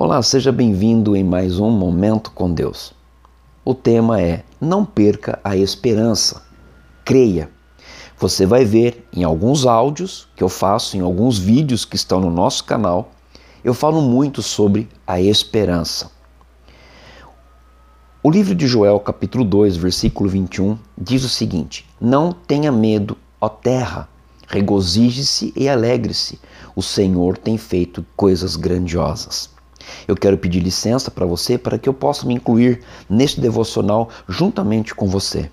Olá, seja bem-vindo em mais um Momento com Deus. O tema é Não perca a esperança. Creia. Você vai ver em alguns áudios que eu faço, em alguns vídeos que estão no nosso canal, eu falo muito sobre a esperança. O livro de Joel, capítulo 2, versículo 21, diz o seguinte: Não tenha medo, ó terra, regozije-se e alegre-se, o Senhor tem feito coisas grandiosas. Eu quero pedir licença para você para que eu possa me incluir neste devocional juntamente com você.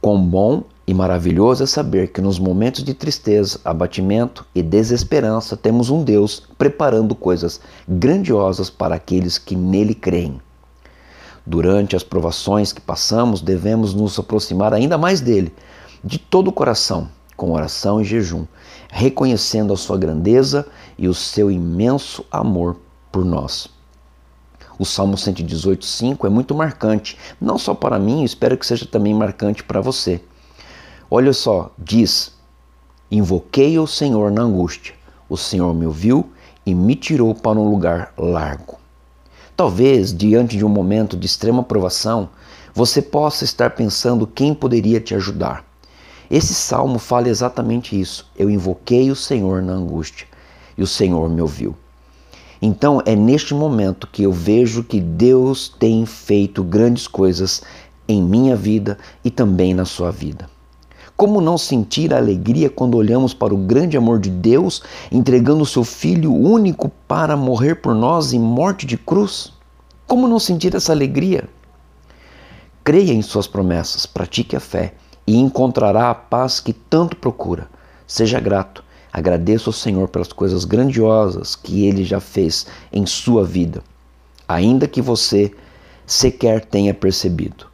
Quão bom e maravilhoso é saber que nos momentos de tristeza, abatimento e desesperança temos um Deus preparando coisas grandiosas para aqueles que nele creem. Durante as provações que passamos, devemos nos aproximar ainda mais dele, de todo o coração, com oração e jejum, reconhecendo a sua grandeza e o seu imenso amor por nós. O Salmo 118,5 é muito marcante, não só para mim, espero que seja também marcante para você. Olha só, diz: Invoquei o Senhor na angústia, o Senhor me ouviu e me tirou para um lugar largo. Talvez, diante de um momento de extrema provação, você possa estar pensando quem poderia te ajudar. Esse salmo fala exatamente isso. Eu invoquei o Senhor na angústia e o Senhor me ouviu. Então é neste momento que eu vejo que Deus tem feito grandes coisas em minha vida e também na sua vida. Como não sentir a alegria quando olhamos para o grande amor de Deus entregando o seu Filho único para morrer por nós em morte de cruz? Como não sentir essa alegria? Creia em Suas promessas, pratique a fé e encontrará a paz que tanto procura. Seja grato Agradeça ao Senhor pelas coisas grandiosas que Ele já fez em sua vida, ainda que você sequer tenha percebido.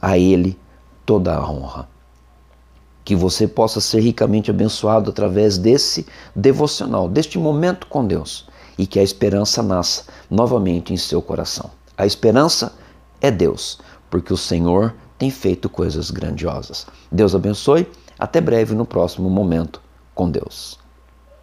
A Ele toda a honra. Que você possa ser ricamente abençoado através desse devocional, deste momento com Deus, e que a esperança nasça novamente em seu coração. A esperança é Deus, porque o Senhor tem feito coisas grandiosas. Deus abençoe. Até breve no próximo momento com Deus.